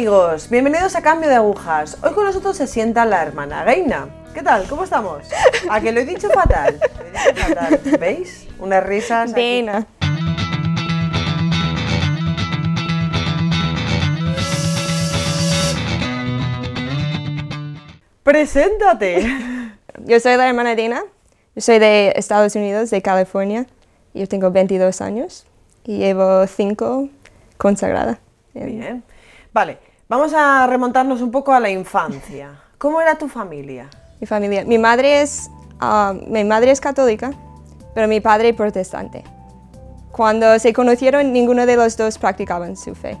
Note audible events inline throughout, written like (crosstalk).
Amigos, bienvenidos a Cambio de Agujas. Hoy con nosotros se sienta la hermana Gaina. ¿Qué tal? ¿Cómo estamos? ¿A que lo he dicho fatal? Lo he dicho fatal. ¿Veis? Unas risas. Dana. ¡Preséntate! Yo soy la hermana Dana. Yo soy de Estados Unidos, de California. Yo tengo 22 años y llevo 5 consagrada. Bien. Vale, vamos a remontarnos un poco a la infancia. ¿Cómo era tu familia? Mi familia. Mi madre es, ah, mi madre es católica, pero mi padre protestante. Cuando se conocieron, ninguno de los dos practicaban su fe.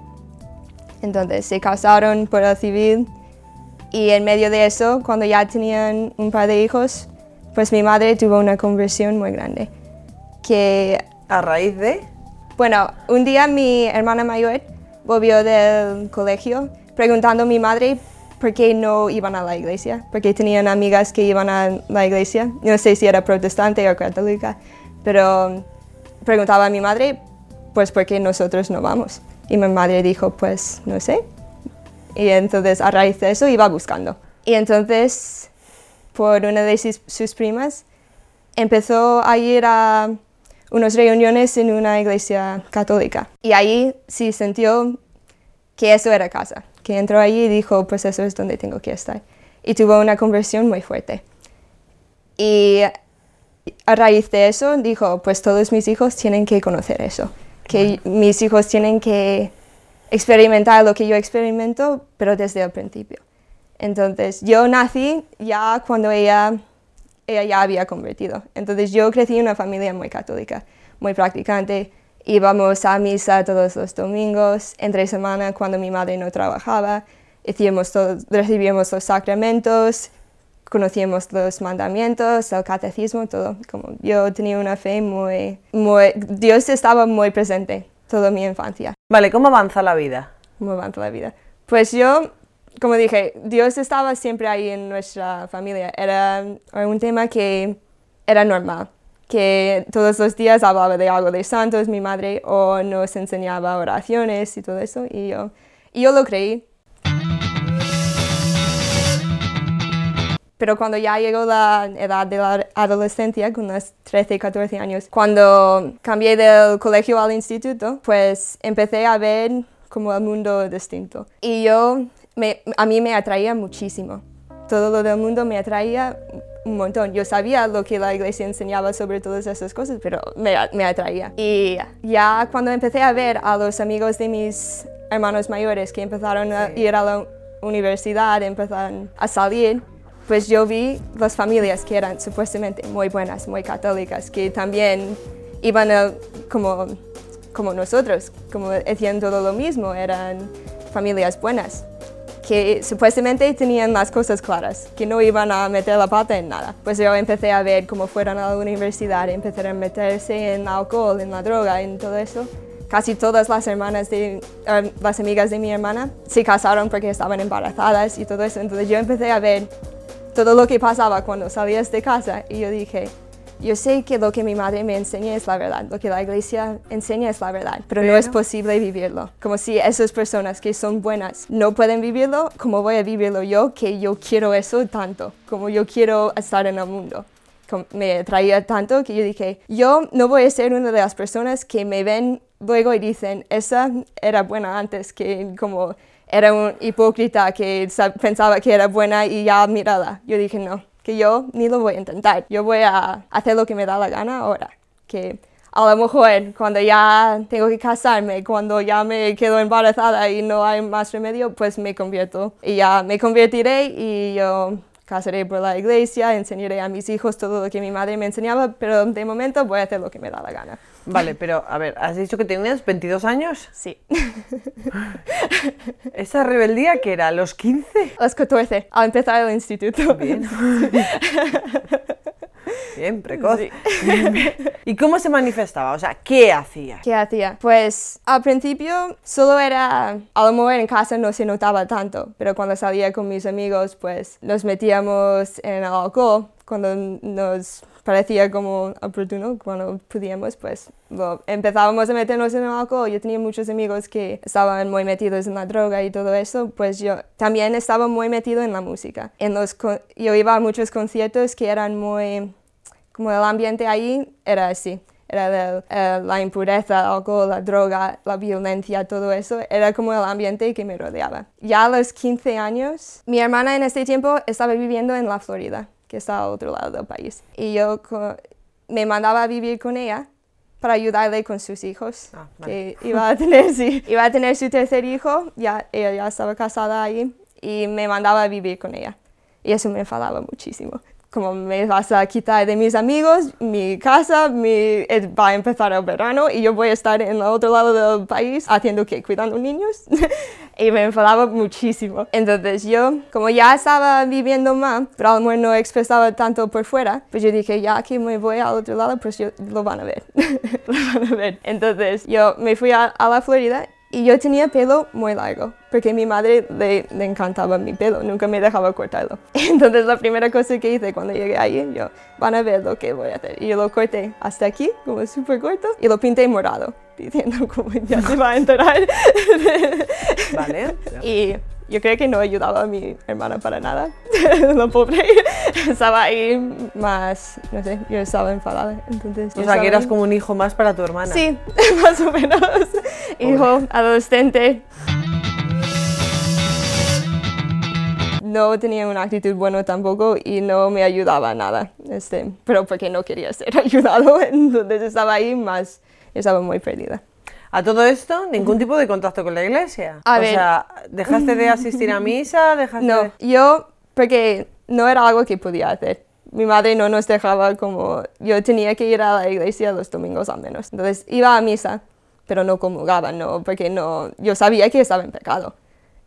Entonces se casaron por el civil y en medio de eso, cuando ya tenían un par de hijos, pues mi madre tuvo una conversión muy grande. Que, A raíz de... bueno, un día mi hermana mayor volvió del colegio preguntando a mi madre por qué no iban a la iglesia, porque tenían amigas que iban a la iglesia. No sé si era protestante o católica, pero preguntaba a mi madre, pues por qué nosotros no vamos. Y mi madre dijo, pues no sé. Y entonces a raíz de eso iba buscando. Y entonces, por una de sus, sus primas, empezó a ir a unas reuniones en una iglesia católica. Y ahí sí sintió que eso era casa, que entró allí y dijo, pues eso es donde tengo que estar. Y tuvo una conversión muy fuerte. Y a raíz de eso dijo, pues todos mis hijos tienen que conocer eso, que mis hijos tienen que experimentar lo que yo experimento, pero desde el principio. Entonces, yo nací ya cuando ella, ella ya había convertido. Entonces, yo crecí en una familia muy católica, muy practicante. Íbamos a misa todos los domingos, entre semana cuando mi madre no trabajaba. Todo- recibíamos los sacramentos, conocíamos los mandamientos, el catecismo, todo. Como yo tenía una fe muy, muy... Dios estaba muy presente toda mi infancia Vale, ¿cómo avanza la vida? cómo avanza la vida. Pues yo, como dije, Dios estaba siempre ahí en nuestra familia. Era un tema que era normal, que todos los días hablaba de algo de santos, mi madre, o nos enseñaba oraciones y todo eso, y yo, y yo lo creí. Pero cuando ya llegó la edad de la adolescencia, con los 13, 14 años, cuando cambié del colegio al instituto, pues empecé a ver como el mundo distinto. Y yo, me- a mí me atraía muchísimo. Todo lo del mundo me atraía un montón. Yo sabía lo que la iglesia enseñaba sobre todas esas cosas, pero me, me atraía. Y ya cuando empecé a ver a los amigos de mis hermanos mayores que empezaron a ir a la universidad, empezaron a salir, pues yo vi las familias que eran supuestamente muy buenas, muy católicas, que también iban a- como, como nosotros, como hacían todo lo mismo, eran familias buenas, que supuestamente tenían las cosas claras, que no iban a meter la pata en nada. Pues yo empecé a ver cómo fueron a la universidad, empezaron a meterse en alcohol, en la droga, en todo eso. Casi todas las hermanas de, eh, las amigas de mi hermana se casaron porque estaban embarazadas y todo eso. Entonces yo empecé a ver todo lo que pasaba cuando salías de casa y yo dije, yo sé que lo que mi madre me enseña es la verdad, lo que la iglesia enseña es la verdad, pero, no es posible vivirlo. Como si esas personas que son buenas no pueden vivirlo, ¿cómo voy a vivirlo yo que yo quiero eso tanto? Como yo quiero estar en el mundo. Me atraía tanto que yo dije, yo no voy a ser una de las personas que me ven luego y dicen, esa era buena antes, que como era un hipócrita que sa- pensaba que era buena y ya mírala. Yo dije, no, que yo ni lo voy a intentar. Yo voy a hacer lo que me da la gana ahora. Que a lo mejor cuando ya tengo que casarme, cuando ya me quedo embarazada y no hay más remedio, pues me convierto. Y ya me convertiré y yo casaré por la iglesia, enseñaré a mis hijos todo lo que mi madre me enseñaba, pero de momento voy a hacer lo que me da la gana. Vale, pero a ver, has dicho que tenías 22 años. Sí. (laughs) ¿Esa rebeldía que era? ¿A los 15? A los 14, al empezar el instituto. Bien. (laughs) Bien, precoz. Sí. (laughs) ¿Y cómo se manifestaba? O sea, ¿qué hacía? ¿Qué hacía? Pues al principio solo era, a lo mejor en casa no se notaba tanto, pero cuando salía con mis amigos, pues nos metíamos en el alcohol cuando nos parecía como oportuno, cuando podíamos, pues lo, empezábamos a meternos en el alcohol. Yo tenía muchos amigos que estaban muy metidos en la droga y todo eso, pues yo también estaba muy metido en la música. En los, yo iba a muchos conciertos que eran muy, como el ambiente ahí era así era de, eh, la impureza, el alcohol, la droga, la violencia, todo eso, era como el ambiente que me rodeaba. Ya a los 15 años, mi hermana en este tiempo estaba viviendo en la Florida que está al otro lado del país. Y yo me mandaba a vivir con ella para ayudarle con sus hijos, ah, que iba a, tener, (laughs) sí, iba a tener su tercer hijo, ya, ella ya estaba casada ahí, y me mandaba a vivir con ella. Y eso me enfadaba muchísimo como me vas a quitar de mis amigos, mi casa, mi, va a empezar el verano y yo voy a estar en el otro lado del país haciendo que cuidando niños (laughs) y me enfadaba muchísimo. Entonces yo, como ya estaba viviendo más, pero a lo mejor no expresaba tanto por fuera, pues yo dije, ya que me voy al otro lado, pues lo van a ver, (laughs) lo van a ver. Entonces yo me fui a, a la Florida y yo tenía pelo muy largo, porque a mi madre le, le, encantaba mi pelo, nunca me dejaba cortarlo. (laughs) Entonces la primera cosa que hice cuando llegué allí, yo, van a ver lo que voy a hacer. Y yo lo corté hasta aquí, como súper corto, y lo pinté morado, diciendo como ya se va a enterar. Vale. (laughs) Y yo creo que no ayudaba a mi hermana para nada, (laughs) la pobre. estaba ahí más, no sé, yo estaba enfadada. Entonces, o sea, que eras como un hijo más para tu hermana. Sí, (laughs) más o menos. Hijo, adolescente. no tenía una actitud buena tampoco y no me ayudaba nada, este, pero porque no quería ser (laughs) ayudado, entonces estaba ahí más, estaba muy perdida. A todo esto, ningún tipo de contacto con la iglesia. o sea, ¿dejaste de asistir a (laughs) misa? Dejaste no, yo, porque no era algo que podía hacer. Mi madre no nos dejaba como... Yo tenía que ir a la iglesia los domingos al menos. Entonces iba a misa, pero no comulgaba, no, porque no, yo sabía que estaba en pecado.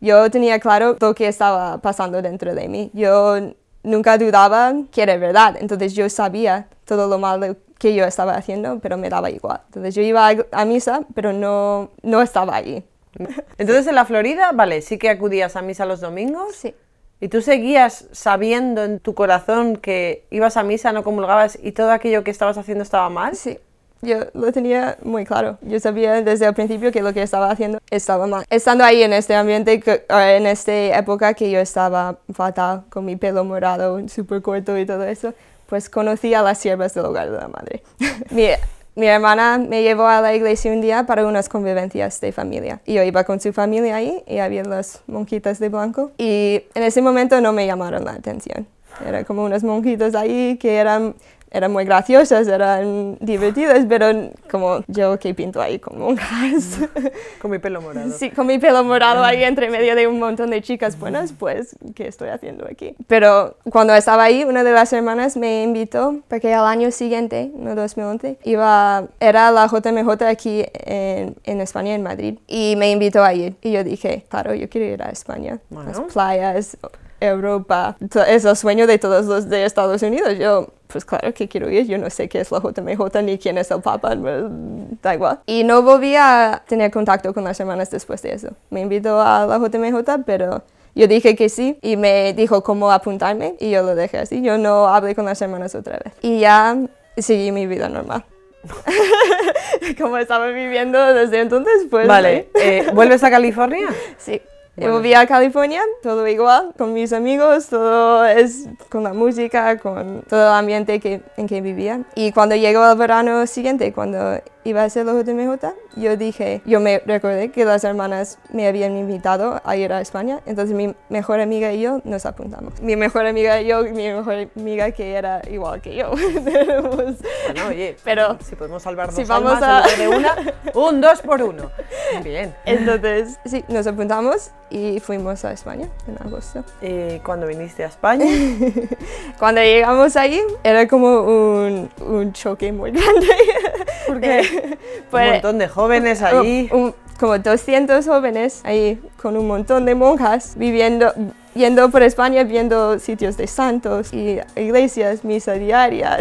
Yo tenía claro lo que estaba pasando dentro de mí. Yo nunca dudaba que era verdad. Entonces yo sabía todo lo malo que yo estaba haciendo, pero me daba igual. Entonces yo iba a, misa, pero no, no estaba allí. (laughs) Entonces en la Florida, vale, sí que acudías a misa los domingos. Sí. ¿Y tú seguías sabiendo en tu corazón que ibas a misa, no comulgabas y todo aquello que estabas haciendo estaba mal? Sí. Yo lo tenía muy claro. Yo sabía desde el principio que lo que estaba haciendo estaba mal. Estando ahí en este ambiente, en esta época que yo estaba fatal, con mi pelo morado, súper corto y todo eso, pues conocí a las siervas del hogar de la madre. (laughs) mi, mi, hermana me llevó a la iglesia un día para unas convivencias de familia. Y yo iba con su familia ahí y había las monjitas de blanco. Y en ese momento no me llamaron la atención. Eran como unas monjitas ahí que eran eran muy graciosas, eran divertidas, pero como yo que pinto ahí con monjas. Con mi pelo morado. Sí, con mi pelo morado ahí entre medio de un montón de chicas buenas, pues, ¿qué estoy haciendo aquí? Pero cuando estaba ahí, una de las hermanas me invitó, porque al año siguiente, no 2011, iba, era la JMJ aquí en, en España, en Madrid, y me invitó a ir. Y yo dije, claro, yo quiero ir a España, las playas, Europa, es el sueño de todos los de Estados Unidos. Yo, pues claro que quiero ir, yo no sé qué es la JMJ ni quién es el Papa, da igual. Y no volví a tener contacto con las hermanas después de eso. Me invitó a la JMJ, pero yo dije que sí y me dijo cómo apuntarme y yo lo dejé así. Yo no hablé con las hermanas otra vez. Y ya seguí mi vida normal. (laughs) como estaba viviendo desde entonces, pues... Vale, eh, ¿vuelves a California? Sí. Bueno. Volví a California, todo igual, con mis amigos, todo es con la música, con todo el ambiente que, en que vivía. Y cuando llegó el verano siguiente, cuando iba a ser la JMJ, yo dije, yo me recordé que las hermanas me habían invitado a ir a España, entonces mi mejor amiga y yo nos apuntamos. Mi mejor amiga y yo, mi mejor amiga que era igual que yo. (laughs) bueno, oye, pero si podemos salvarnos si vamos a... de una, un dos por uno. (laughs) Bien. Entonces, sí, nos apuntamos y fuimos a España en agosto. ¿Y cuando viniste a España? (laughs) cuando llegamos ahí, era como un, un choque muy grande. ¿Por qué? (laughs) un pues, montón de jóvenes ahí. como 200 jóvenes ahí con un montón de monjas viviendo, yendo por España viendo sitios de santos y iglesias, misa diaria,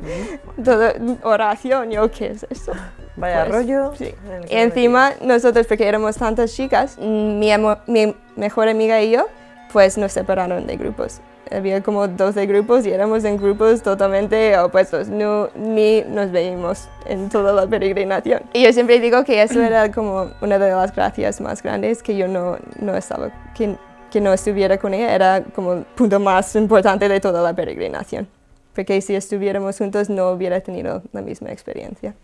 (laughs) todo, oración, yo qué es eso. Vaya pues, rollo. Sí. Y encima nosotros, porque éramos tantas chicas, mi, mi mejor amiga y yo, pues nos separaron de grupos había como 12 grupos y éramos en grupos totalmente opuestos, no, ni nos veíamos en toda la peregrinación. Y yo siempre digo que eso era (clears throat) como una de las gracias más grandes que yo no, no estaba, que, que no estuviera con ella, era como el punto más importante de toda la peregrinación, porque si estuviéramos juntos no hubiera tenido la misma experiencia.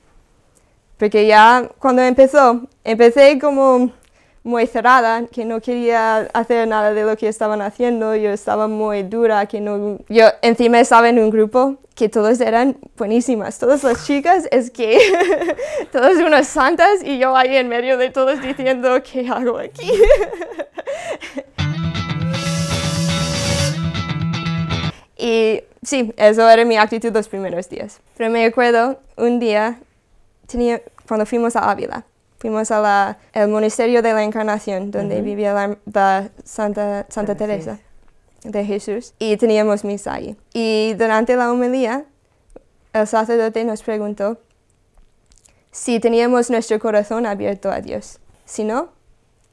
Porque ya cuando empezó, empecé como muy cerrada, que no quería hacer nada de lo que estaban haciendo, yo estaba muy dura, que no... Yo encima estaba en un grupo que todos eran buenísimas, todas las chicas, es que (laughs) todas unas santas y yo ahí en medio de todos diciendo, ¿qué hago aquí? (laughs) y sí, eso era mi actitud los primeros días. Pero me acuerdo un día, tenía, cuando fuimos a Ávila, fuimos al monasterio de la Encarnación, donde vivía la, Santa, Santa Teresa de Jesús, y teníamos misa ahí. Y durante la homilía, el sacerdote nos preguntó si teníamos nuestro corazón abierto a Dios. Si no,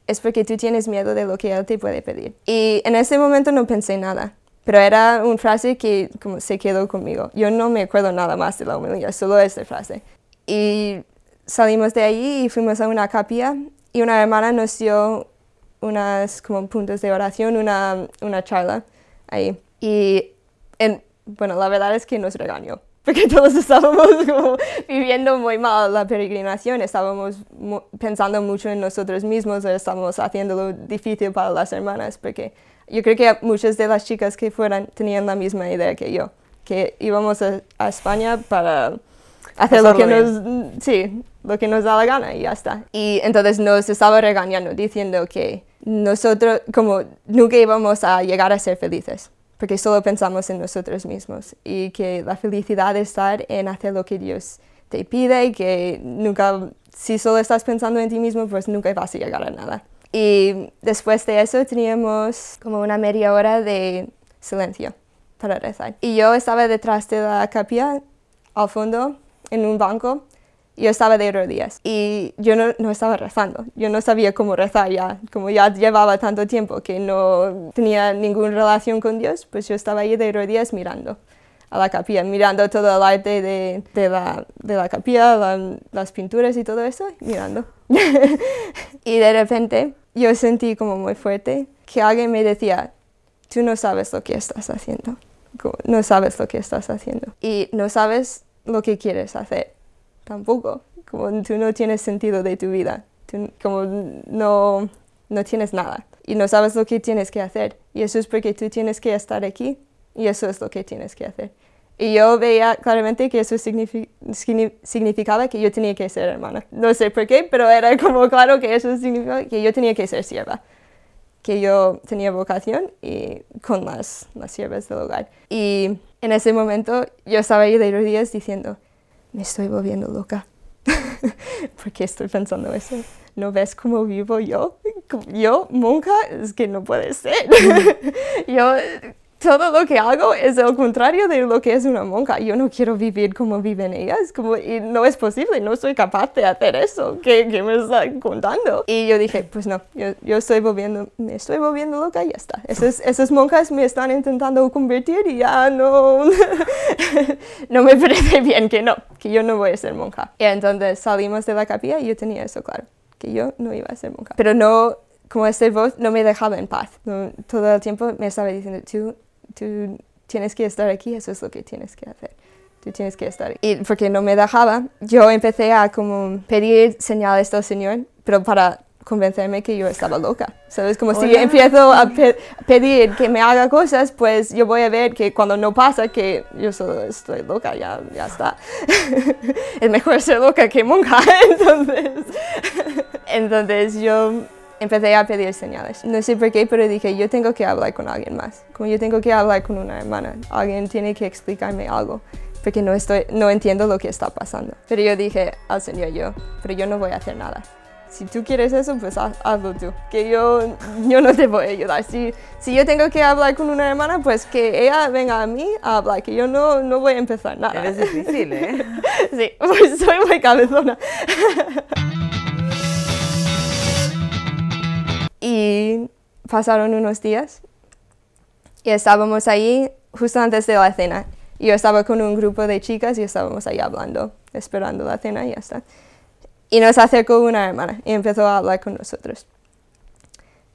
es porque tú tienes miedo de lo que Él te puede pedir. Y en ese momento no pensé nada, pero era una frase que como se quedó conmigo. Yo no me acuerdo nada más de la homilía, solo esa frase. Y salimos de allí y fuimos a una capilla y una hermana nos dio unas como puntos de oración, una, una charla ahí. Y en, bueno, la verdad es que nos regañó, (laughs) porque todos estábamos como viviendo muy mal la peregrinación, estábamos pensando mucho en nosotros mismos, estábamos haciéndolo difícil para las hermanas, porque yo creo que muchas de las chicas que fueran tenían la misma idea que yo, que íbamos a, a España para hacer lo que nos, sí, lo que nos da la gana y ya está. Y entonces nos estaba regañando diciendo que nosotros como nunca íbamos a llegar a ser felices porque solo pensamos en nosotros mismos y que la felicidad está en hacer lo que Dios te pide y que nunca, si solo estás pensando en ti mismo, pues nunca vas a llegar a nada. Y después de eso teníamos como una media hora de silencio para rezar. Y yo estaba detrás de la capilla, al fondo, en un banco, yo estaba de rodillas y yo no, no, estaba rezando, yo no sabía cómo rezar ya, como ya llevaba tanto tiempo que no tenía ninguna relación con Dios, pues yo estaba ahí de rodillas mirando a la capilla, mirando todo el arte de, de, la, de la, capilla, las pinturas y todo eso, mirando. (laughs) y de repente yo sentí como muy fuerte que alguien me decía, tú no sabes lo que estás haciendo, no sabes lo que estás haciendo y no sabes lo que quieres hacer tampoco. Como tú no tienes sentido de tu vida, como no, no tienes nada y no sabes lo que tienes que hacer. Y eso es porque tú tienes que estar aquí y eso es lo que tienes que hacer. Y yo veía claramente que eso significaba que yo tenía que ser hermana. No sé por qué, pero era (laughs) como claro que eso significaba que yo tenía que ser sierva. Que yo tenía vocación y con las, las siervas del hogar. Y en ese momento yo estaba ahí de rodillas diciendo, me estoy volviendo loca. (laughs) ¿Por qué estoy pensando eso? ¿No ves cómo vivo yo? Yo, monja, es que no puede ser. (laughs) yo todo lo que hago es el contrario de lo que es una monja. Yo no quiero vivir como viven ellas, como, y no es posible, no soy capaz de hacer eso que, me están contando. Y yo dije, pues no, yo, yo, estoy volviendo, me estoy volviendo loca y ya está. Esas, esas monjas me están intentando convertir y ya no, (laughs) no me parece bien que no, que yo no voy a ser monja. Y entonces salimos de la capilla y yo tenía eso claro, que yo no iba a ser monja. Pero no, como este voz no me dejaba en paz. todo el tiempo me estaba diciendo, tú tú tienes que estar aquí, eso es lo que tienes que hacer. Tú tienes que estar. Y porque no me dejaba, yo empecé a como pedir señales del Señor, pero para convencerme que yo estaba loca. ¿Sabes? Como si empiezo a pedir que me haga cosas, pues yo voy a ver que cuando no pasa, que yo solo estoy loca, ya, ya está. (laughs) es mejor ser loca que monja, (laughs) entonces. (laughs) entonces yo empecé a pedir señales. No sé por qué, pero dije, yo tengo que hablar con alguien más. Como yo tengo que hablar con una hermana. Alguien tiene que explicarme algo, porque no, estoy, no entiendo lo que está pasando. Pero yo dije al Señor, yo, pero yo no voy a hacer nada. Si tú quieres eso, pues hazlo tú, que yo, yo no te voy a ayudar. Si, si yo tengo que hablar con una hermana, pues que ella venga a mí a hablar, que yo no, no voy a empezar nada. Eres difícil, ¿eh? (laughs) sí, (laughs) pues soy muy cabezona. (laughs) Y pasaron unos días Y estábamos ahí justo antes de la cena. Yo estaba con un grupo de chicas y estábamos ahí hablando, esperando la cena y ya está. Y nos acercó una hermana y empezó a hablar con nosotros.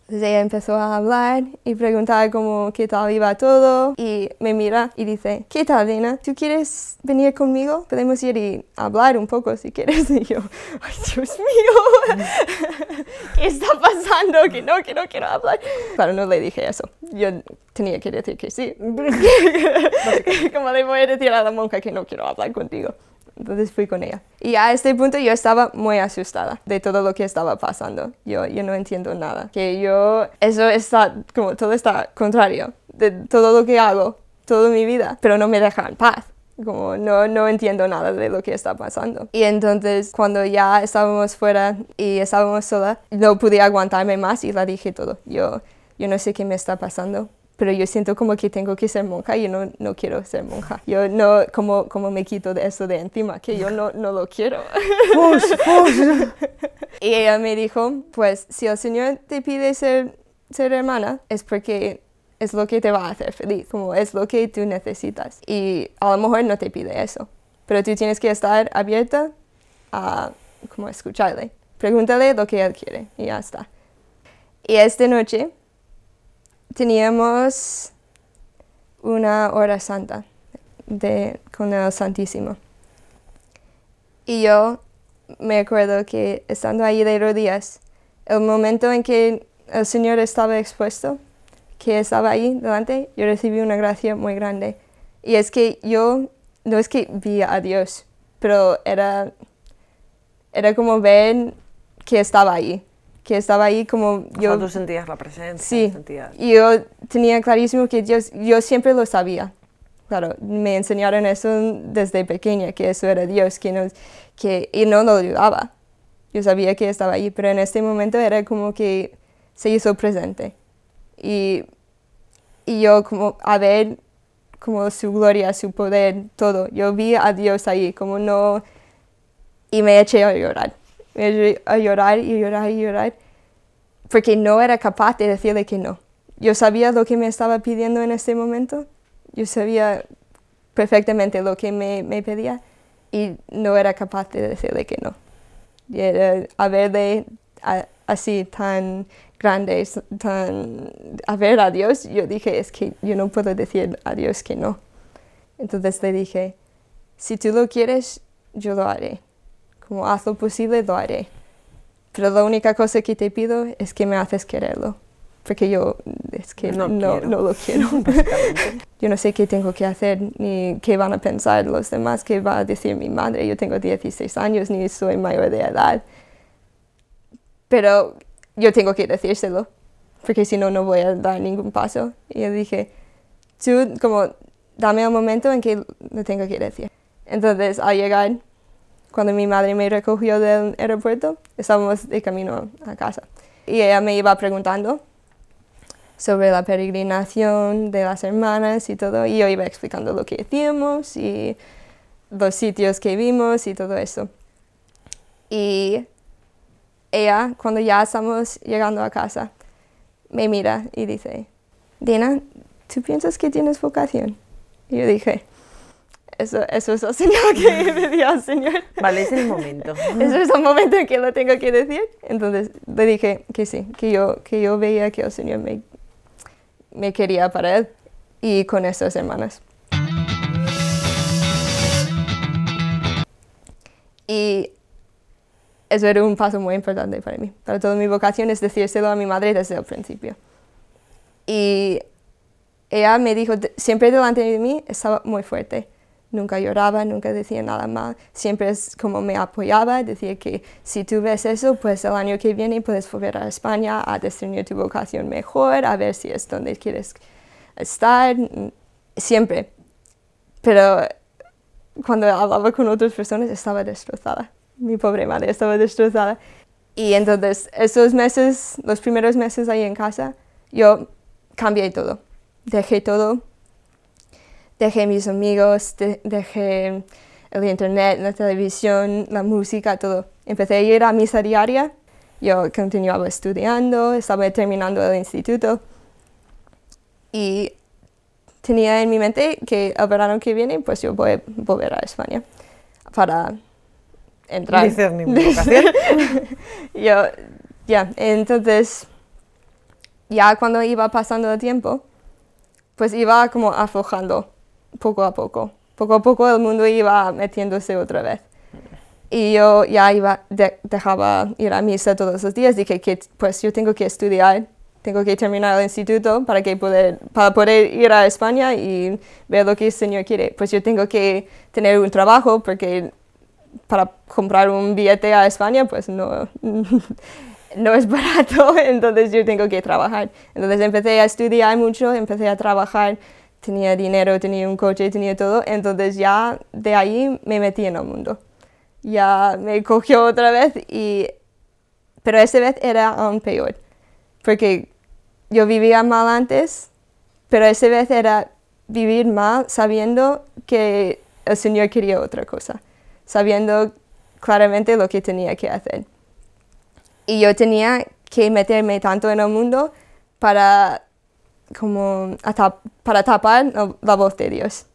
Entonces ella empezó a hablar y preguntaba como qué tal iba todo y me mira y dice, ¿qué tal, Dina? ¿Tú quieres venir conmigo? Podemos ir y hablar un poco si quieres. (laughs) Y yo, ay Dios mío, (laughs) ¿qué está pasando? Que no, que no quiero hablar. Claro, no le dije eso. Yo tenía que decir que sí. (laughs) como le voy a decir a la monja que no quiero hablar contigo. Entonces fui con ella. Y a este punto yo estaba muy asustada de todo lo que estaba pasando. Yo, yo no entiendo nada. Que yo, eso está, como todo está contrario de todo lo que hago, toda mi vida, pero no me deja en paz. Como no, no entiendo nada de lo que está pasando. Y entonces cuando ya estábamos fuera y estábamos sola, no pude aguantarme más y la dije todo. Yo, yo no sé qué me está pasando pero yo siento como que tengo que ser monja y yo no, no quiero ser monja. Yo no, como, como me quito de eso de encima, que yo no, no lo quiero. (laughs) y ella me dijo, pues si el Señor te pide ser, ser hermana, es porque es lo que te va a hacer feliz, como es lo que tú necesitas. Y a lo mejor no te pide eso, pero tú tienes que estar abierta a como escucharle. Pregúntale lo que él quiere y ya está. Y esta noche teníamos una hora santa de, con el Santísimo. Y yo me acuerdo que estando ahí de rodillas, el momento en que el Señor estaba expuesto, que estaba ahí delante, yo recibí una gracia muy grande. Y es que yo, no es que vi a Dios, pero era, era como ver que estaba ahí que estaba ahí como yo... tú sentías la presencia. Sí, y yo tenía clarísimo que Dios, yo siempre lo sabía. Claro, me enseñaron eso desde pequeña, que eso era Dios, que no, que, y no lo dudaba. Yo sabía que estaba ahí, pero en este momento era como que se hizo presente. Y, y yo como a ver como su gloria, su poder, todo. Yo vi a Dios ahí, como no... Y me eché a llorar a llorar y llorar y llorar, porque no era capaz de decirle que no. Yo sabía lo que me estaba pidiendo en este momento, yo sabía perfectamente lo que me, me pedía y no era capaz de decirle que no. Y era a verle así tan grande, tan, a ver a Dios, yo dije, es que yo no puedo decir a Dios que no. Entonces le dije, si tú lo quieres, yo lo haré como haz lo posible, lo haré. Pero la única cosa que te pido es que me haces quererlo, porque yo es que no, no, lo quiero. (laughs) yo no sé qué tengo que hacer, ni qué van a pensar los demás, qué va a decir mi madre. Yo tengo 16 años, ni soy mayor de edad. Pero yo tengo que decírselo, porque si no, no voy a dar ningún paso. Y yo dije, tú como dame un momento en que lo tengo que decir. Entonces, al llegar, cuando mi madre me recogió del aeropuerto, estábamos de camino a casa. Y ella me iba preguntando sobre la peregrinación de las hermanas y todo, y yo iba explicando lo que hacíamos y los sitios que vimos y todo eso. Y ella, cuando ya estamos llegando a casa, me mira y dice, Dina, ¿tú piensas que tienes vocación? Y yo dije, eso, eso es señal que me (laughs) dio al Señor. Vale, es el momento. (laughs) Eso es el momento en que lo tengo que decir. Entonces le dije que sí, que yo, que yo veía que el Señor me, me quería para Él y con estas hermanas. Y eso era un paso muy importante para mí. Para toda mi vocación es decírselo a mi madre desde el principio. Y ella me dijo, siempre delante de mí estaba muy fuerte nunca lloraba, nunca decía nada mal, siempre es como me apoyaba, decía que si tú ves eso, pues el año que viene puedes volver a España a discernir tu vocación mejor, a ver si es donde quieres estar, siempre. Pero cuando hablaba con otras personas estaba destrozada, mi pobre madre estaba destrozada. Y entonces esos meses, los primeros meses ahí en casa, yo cambié todo, dejé todo dejé mis amigos, dejé el internet, la televisión, la música, todo. Empecé a ir a misa diaria. Yo continuaba estudiando, estaba terminando el instituto. Y tenía en mi mente que el verano que viene, pues yo voy a volver a España para entrar. Dices ni vocación. (laughs) yo, ya, entonces, ya cuando iba pasando el tiempo, pues iba como aflojando poco a poco. Poco a poco el mundo iba metiéndose otra vez. Y yo ya iba, de- dejaba ir a misa todos los días. Dije que pues yo tengo que estudiar, tengo que terminar el instituto para, que poder, para poder ir a España y ver lo que el Señor quiere. Pues yo tengo que tener un trabajo porque para comprar un billete a España pues no, (laughs) no es barato, (laughs) entonces yo tengo que trabajar. Entonces empecé a estudiar mucho, empecé a trabajar, tenía dinero, tenía un coche, tenía todo, entonces ya de ahí me metí en el mundo. Ya me cogió otra vez y... Pero esta vez era aún peor, porque yo vivía mal antes, pero esta vez era vivir mal sabiendo que el Señor quería otra cosa, sabiendo claramente lo que tenía que hacer. Y yo tenía que meterme tanto en el mundo para, como, para tapar la voz de Dios.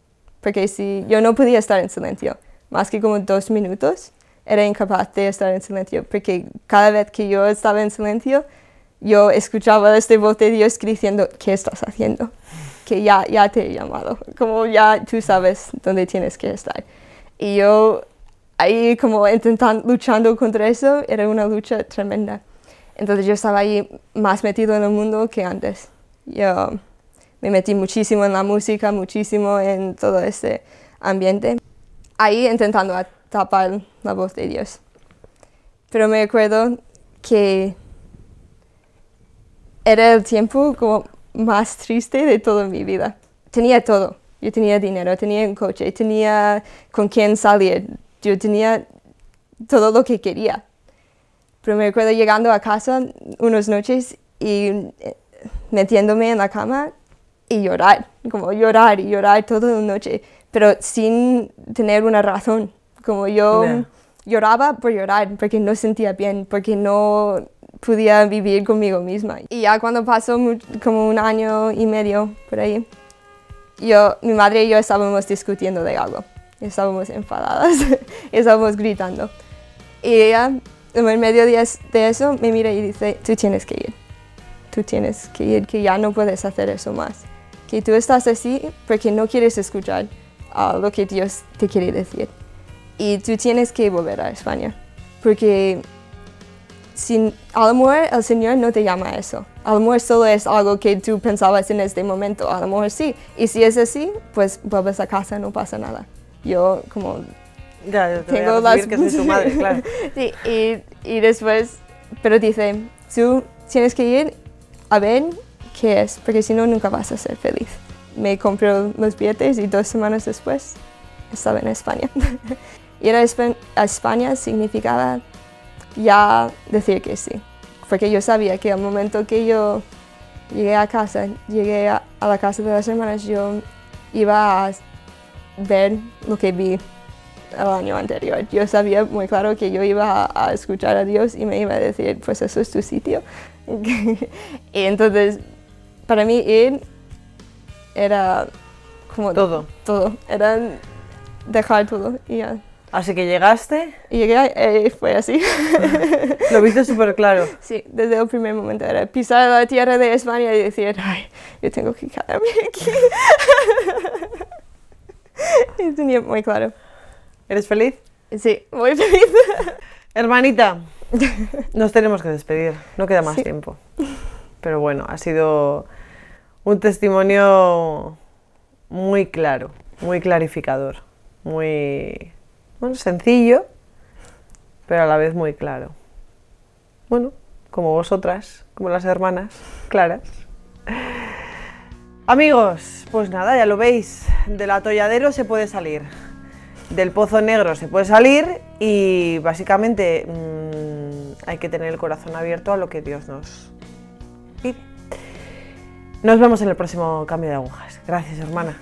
Porque si yo no podía estar en silencio, más que como dos minutos, era incapaz de estar en silencio. Porque cada vez que yo estaba en silencio, yo escuchaba esta voz de Dios diciendo, ¿qué estás haciendo? Que ya, ya te he llamado, como ya tú sabes dónde tienes que estar. Y yo ahí como intentando, luchando contra eso, era una lucha tremenda. Entonces yo estaba ahí más metido en el mundo que antes. Yo me metí muchísimo en la música, muchísimo en todo este ambiente. Ahí intentando tapar la voz de Dios. Pero me acuerdo que era el tiempo como más triste de toda mi vida. Tenía todo. Yo tenía dinero, tenía un coche, tenía con quién salir. Yo tenía todo lo que quería. Pero me acuerdo llegando a casa unas noches y eh, metiéndome en la cama y llorar, como llorar y llorar toda la noche, pero sin tener una razón. Como yo lloraba por llorar, porque no sentía bien, porque no podía vivir conmigo misma. Y ya cuando pasó como un año y medio por ahí, yo, mi madre y yo estábamos discutiendo de algo. Estábamos enfadadas, (laughs) estábamos gritando. Y ella, en medio de, es- de eso, me mira y dice, tú tienes que ir. Tú tienes que ir, que ya no puedes hacer eso más. Que tú estás así porque no quieres escuchar ah, lo que Dios te quiere decir. Y tú tienes que volver a España. Porque sin, a lo mejor el Señor no te llama a eso. A lo mejor solo es algo que tú pensabas en este momento. A lo mejor sí. Y si es así, pues vuelves a casa, no pasa nada. Yo como Ya, yo te tengo voy a las... que soy tu madre, (laughs) claro. sí, y, y después, pero dice, tú tienes que ir a ver qué es, porque si no, nunca vas a ser feliz. Me compré los billetes y dos semanas después estaba en España. Ir a Espa- a España significaba ya decir que sí, porque yo sabía que al momento que yo llegué a casa, llegué a, a la casa de las hermanas, yo iba a ver lo que vi el año anterior. Yo sabía muy claro que yo iba a, a escuchar a Dios y me iba a decir, pues eso es tu sitio. (laughs) y entonces, para mí ir era como Todo. todo, era dejar todo y ya. Así que llegaste, Y llegué y fue así. (laughs) lo viste súper claro. sí, desde el primer momento era pisar la tierra de España y decir, ay, yo tengo que quedarme aquí. (laughs) y tenía muy claro. ¿Eres feliz? Sí, muy feliz. Hermanita, (laughs) nos tenemos que despedir, no queda más Sí. tiempo. Pero bueno, ha sido un testimonio muy claro, muy clarificador, muy bueno, sencillo, pero a la vez muy claro. Bueno, como vosotras, como las hermanas, claras. Amigos, pues nada, ya lo veis, del atolladero se puede salir, del pozo negro se puede salir y básicamente mm, hay que tener el corazón abierto a lo que Dios nos pide. Nos vemos en el próximo cambio de agujas. Gracias, hermana.